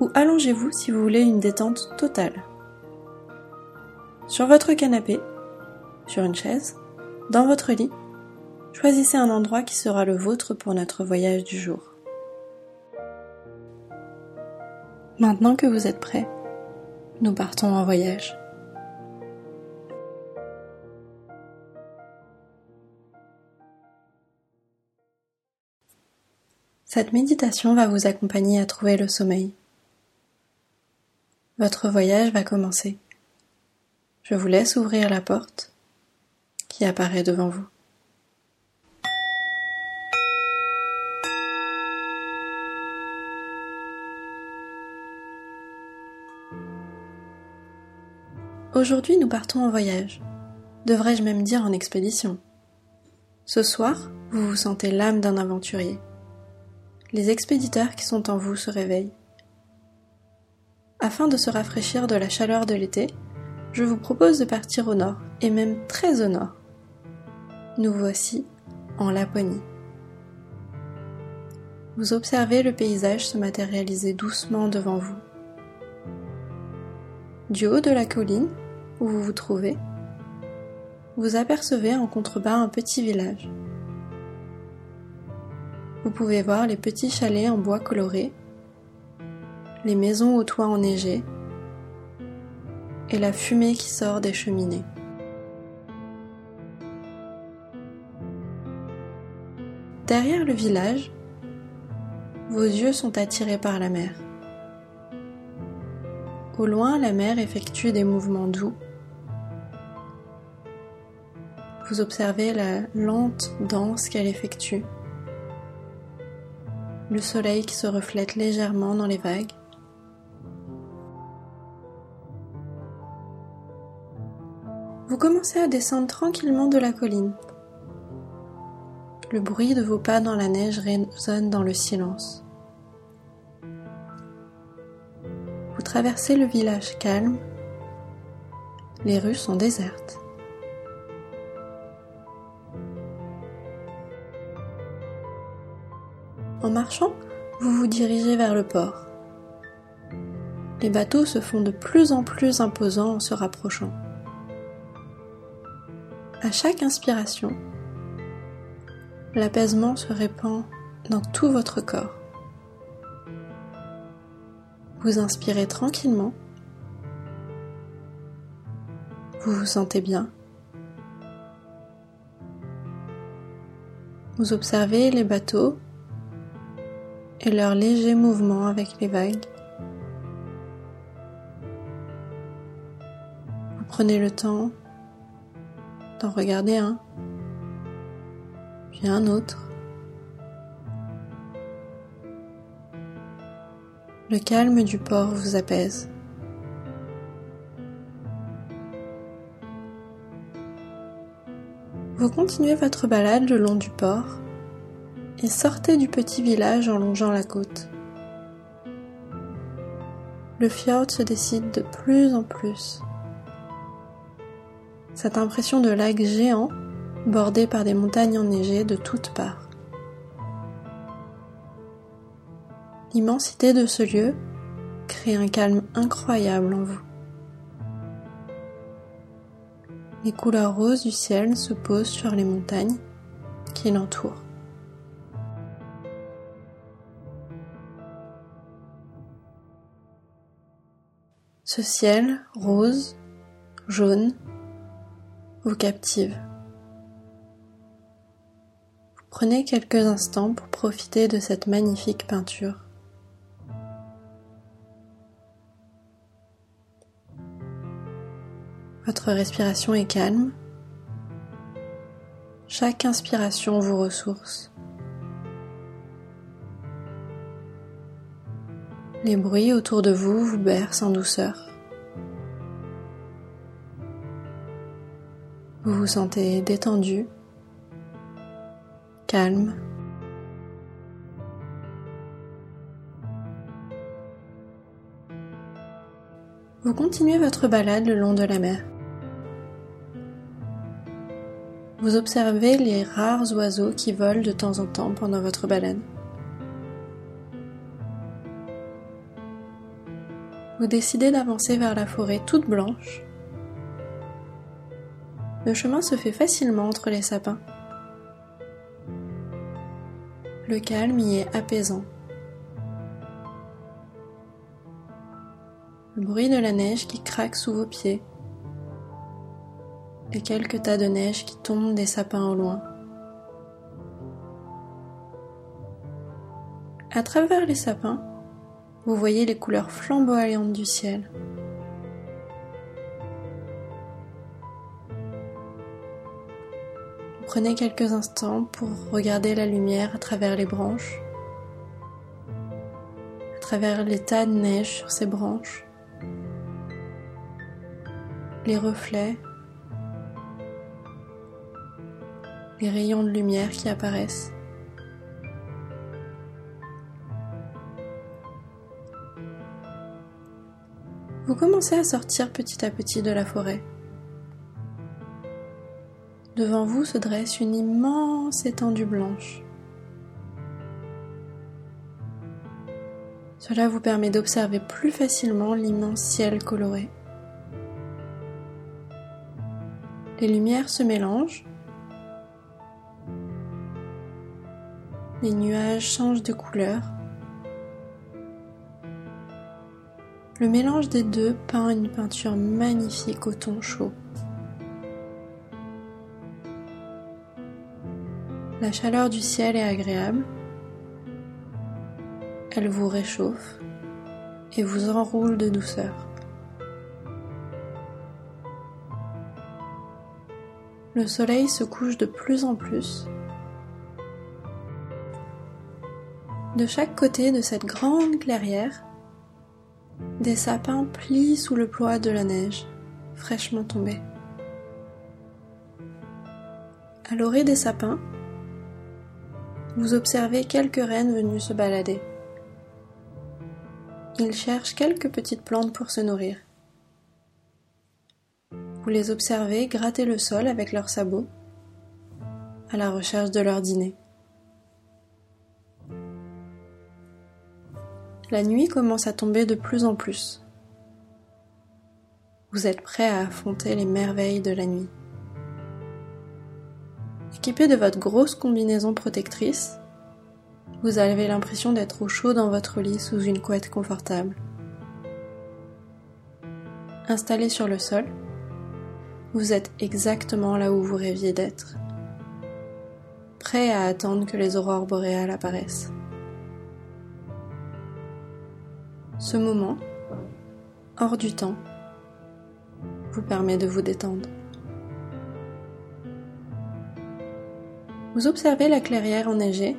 ou allongez-vous si vous voulez une détente totale. Sur votre canapé, sur une chaise, dans votre lit, choisissez un endroit qui sera le vôtre pour notre voyage du jour. Maintenant que vous êtes prêt, nous partons en voyage. Cette méditation va vous accompagner à trouver le sommeil. Votre voyage va commencer. Je vous laisse ouvrir la porte qui apparaît devant vous. Aujourd'hui, nous partons en voyage. Devrais-je même dire en expédition Ce soir, vous vous sentez l'âme d'un aventurier. Les expéditeurs qui sont en vous se réveillent. Afin de se rafraîchir de la chaleur de l'été, je vous propose de partir au nord, et même très au nord. Nous voici en Laponie. Vous observez le paysage se matérialiser doucement devant vous. Du haut de la colline où vous vous trouvez, vous apercevez en contrebas un petit village. Vous pouvez voir les petits chalets en bois coloré les maisons aux toits enneigés et la fumée qui sort des cheminées. Derrière le village, vos yeux sont attirés par la mer. Au loin, la mer effectue des mouvements doux. Vous observez la lente danse qu'elle effectue, le soleil qui se reflète légèrement dans les vagues. Commencez à descendre tranquillement de la colline. Le bruit de vos pas dans la neige résonne dans le silence. Vous traversez le village calme. Les rues sont désertes. En marchant, vous vous dirigez vers le port. Les bateaux se font de plus en plus imposants en se rapprochant. À chaque inspiration, l'apaisement se répand dans tout votre corps. Vous inspirez tranquillement. Vous vous sentez bien. Vous observez les bateaux et leurs légers mouvements avec les vagues. Vous prenez le temps d'en regarder un, puis un autre. Le calme du port vous apaise. Vous continuez votre balade le long du port et sortez du petit village en longeant la côte. Le fjord se décide de plus en plus cette impression de lac géant bordé par des montagnes enneigées de toutes parts. L'immensité de ce lieu crée un calme incroyable en vous. Les couleurs roses du ciel se posent sur les montagnes qui l'entourent. Ce ciel rose, jaune, vous captive. Vous prenez quelques instants pour profiter de cette magnifique peinture. Votre respiration est calme. Chaque inspiration vous ressource. Les bruits autour de vous vous bercent en douceur. Vous vous sentez détendu, calme. Vous continuez votre balade le long de la mer. Vous observez les rares oiseaux qui volent de temps en temps pendant votre balade. Vous décidez d'avancer vers la forêt toute blanche. Le chemin se fait facilement entre les sapins. Le calme y est apaisant. Le bruit de la neige qui craque sous vos pieds et quelques tas de neige qui tombent des sapins au loin. À travers les sapins, vous voyez les couleurs flamboyantes du ciel. Prenez quelques instants pour regarder la lumière à travers les branches, à travers les tas de neige sur ces branches, les reflets, les rayons de lumière qui apparaissent. Vous commencez à sortir petit à petit de la forêt. Devant vous se dresse une immense étendue blanche. Cela vous permet d'observer plus facilement l'immense ciel coloré. Les lumières se mélangent. Les nuages changent de couleur. Le mélange des deux peint une peinture magnifique au ton chaud. La chaleur du ciel est agréable. Elle vous réchauffe et vous enroule de douceur. Le soleil se couche de plus en plus. De chaque côté de cette grande clairière, des sapins plient sous le poids de la neige fraîchement tombée. À l'orée des sapins, vous observez quelques rennes venues se balader. Ils cherchent quelques petites plantes pour se nourrir. Vous les observez gratter le sol avec leurs sabots à la recherche de leur dîner. La nuit commence à tomber de plus en plus. Vous êtes prêt à affronter les merveilles de la nuit. Équipé de votre grosse combinaison protectrice, vous avez l'impression d'être au chaud dans votre lit sous une couette confortable. Installé sur le sol, vous êtes exactement là où vous rêviez d'être, prêt à attendre que les aurores boréales apparaissent. Ce moment, hors du temps, vous permet de vous détendre. Vous observez la clairière enneigée.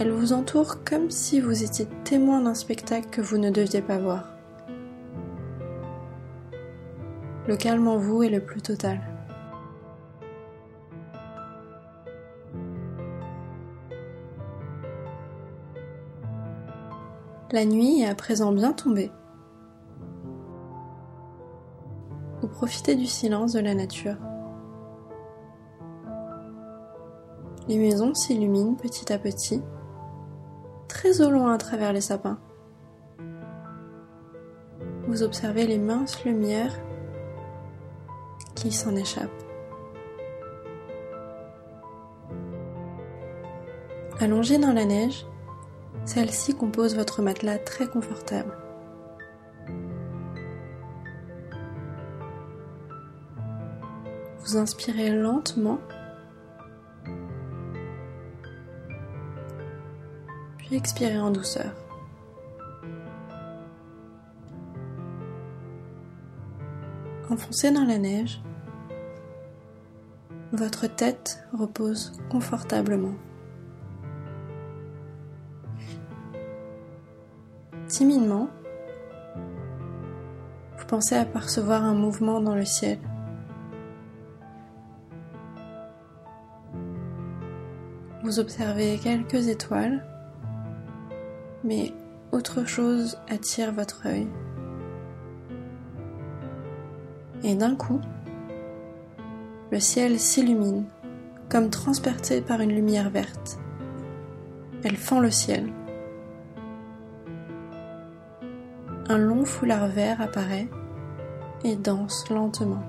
Elle vous entoure comme si vous étiez témoin d'un spectacle que vous ne deviez pas voir. Le calme en vous est le plus total. La nuit est à présent bien tombée. Vous profitez du silence de la nature. Les maisons s'illuminent petit à petit, très au loin à travers les sapins. Vous observez les minces lumières qui s'en échappent. Allongée dans la neige, celle-ci compose votre matelas très confortable. Vous inspirez lentement puis expirez en douceur. Enfoncé dans la neige, votre tête repose confortablement. Timidement, vous pensez apercevoir un mouvement dans le ciel. Vous observez quelques étoiles mais autre chose attire votre œil. Et d'un coup, le ciel s'illumine, comme transpercé par une lumière verte. Elle fend le ciel. Un long foulard vert apparaît et danse lentement.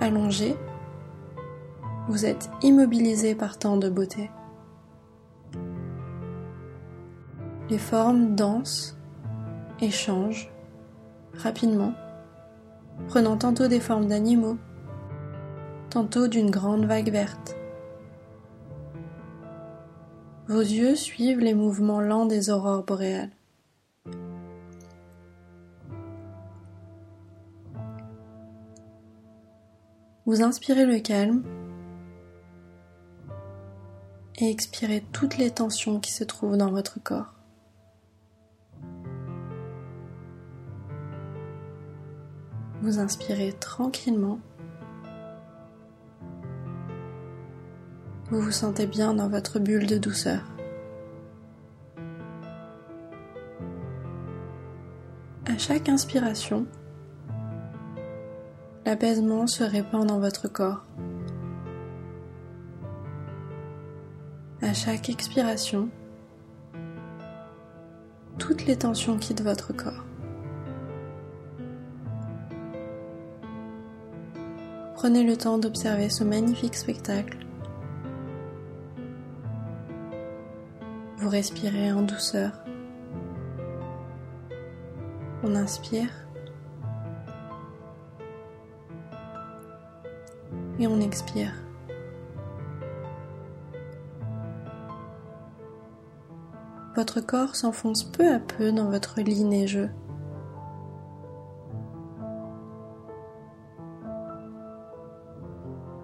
Allongé, vous êtes immobilisé par tant de beauté. Les formes dansent et changent rapidement, prenant tantôt des formes d'animaux, tantôt d'une grande vague verte. Vos yeux suivent les mouvements lents des aurores boréales. Vous inspirez le calme et expirez toutes les tensions qui se trouvent dans votre corps. Vous inspirez tranquillement. Vous vous sentez bien dans votre bulle de douceur. À chaque inspiration, l'apaisement se répand dans votre corps. Chaque expiration, toutes les tensions quittent votre corps. Prenez le temps d'observer ce magnifique spectacle. Vous respirez en douceur. On inspire. et on expire. Votre corps s'enfonce peu à peu dans votre lit neigeux.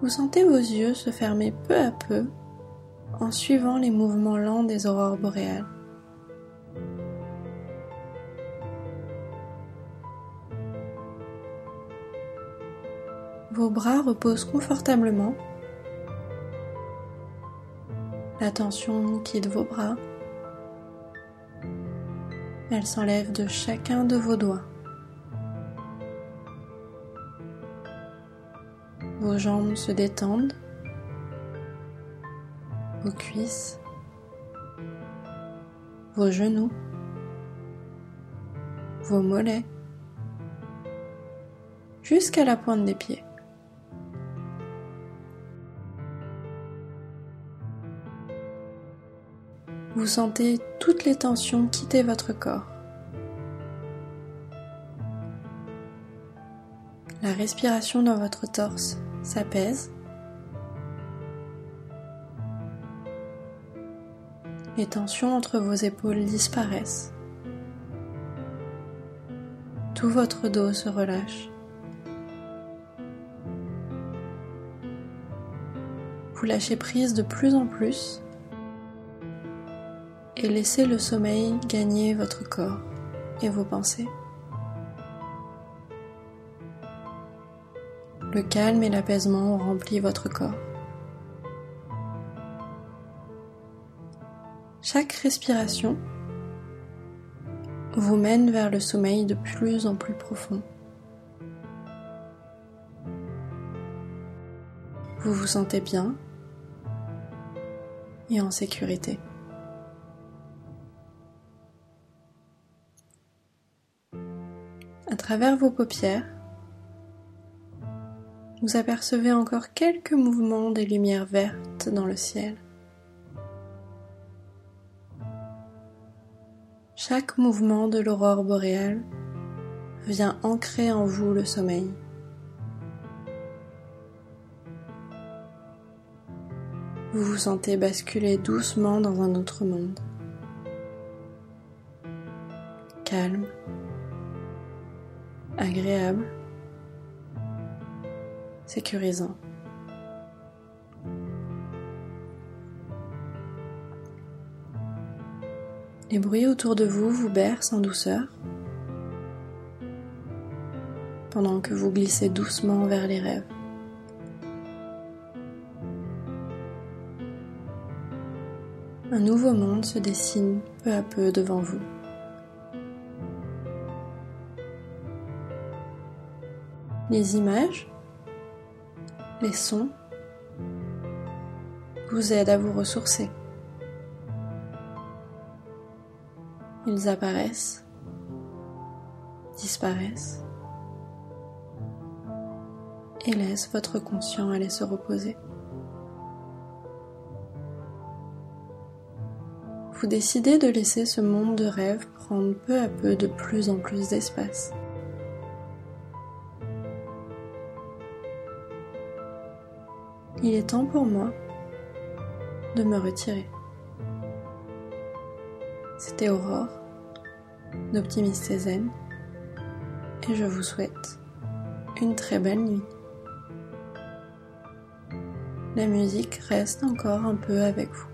Vous sentez vos yeux se fermer peu à peu en suivant les mouvements lents des aurores boréales. Vos bras reposent confortablement. La tension quitte vos bras. Elle s'enlève de chacun de vos doigts. Vos jambes se détendent, vos cuisses, vos genoux, vos mollets, jusqu'à la pointe des pieds. Vous sentez toutes les tensions quitter votre corps. La respiration dans votre torse s'apaise. Les tensions entre vos épaules disparaissent. Tout votre dos se relâche. Vous lâchez prise de plus en plus et laissez le sommeil gagner votre corps et vos pensées. Le calme et l'apaisement ont rempli votre corps. Chaque respiration vous mène vers le sommeil de plus en plus profond. Vous vous sentez bien et en sécurité. Travers vos paupières, vous apercevez encore quelques mouvements des lumières vertes dans le ciel. Chaque mouvement de l'aurore boréale vient ancrer en vous le sommeil. Vous vous sentez basculer doucement dans un autre monde. Calme, agréable, sécurisant. Les bruits autour de vous vous bercent en douceur pendant que vous glissez doucement vers les rêves. Un nouveau monde se dessine peu à peu devant vous. Les images, les sons vous aident à vous ressourcer. Ils apparaissent, disparaissent et laissent votre conscient aller se reposer. Vous décidez de laisser ce monde de rêve prendre peu à peu de plus en plus d'espace. Il est temps pour moi de me retirer. C'était Aurore, d'Optimiste et je vous souhaite une très belle nuit. La musique reste encore un peu avec vous.